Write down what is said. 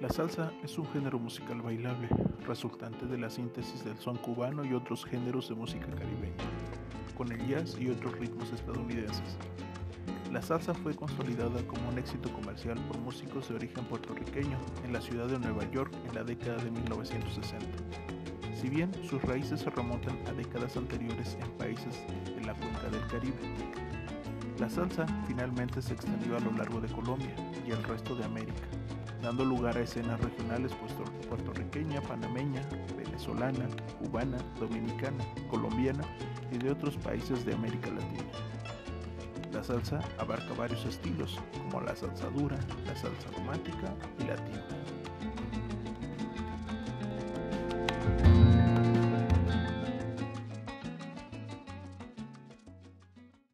La salsa es un género musical bailable, resultante de la síntesis del son cubano y otros géneros de música caribeña, con el jazz y otros ritmos estadounidenses. La salsa fue consolidada como un éxito comercial por músicos de origen puertorriqueño en la ciudad de Nueva York en la década de 1960. Si bien sus raíces se remontan a décadas anteriores en países de la cuenca del Caribe, la salsa finalmente se extendió a lo largo de Colombia y el resto de América, dando lugar a escenas regionales puertorriqueña, panameña, venezolana, cubana, dominicana, colombiana y de otros países de América Latina. La salsa abarca varios estilos, como la salsa dura, la salsa romántica y latina.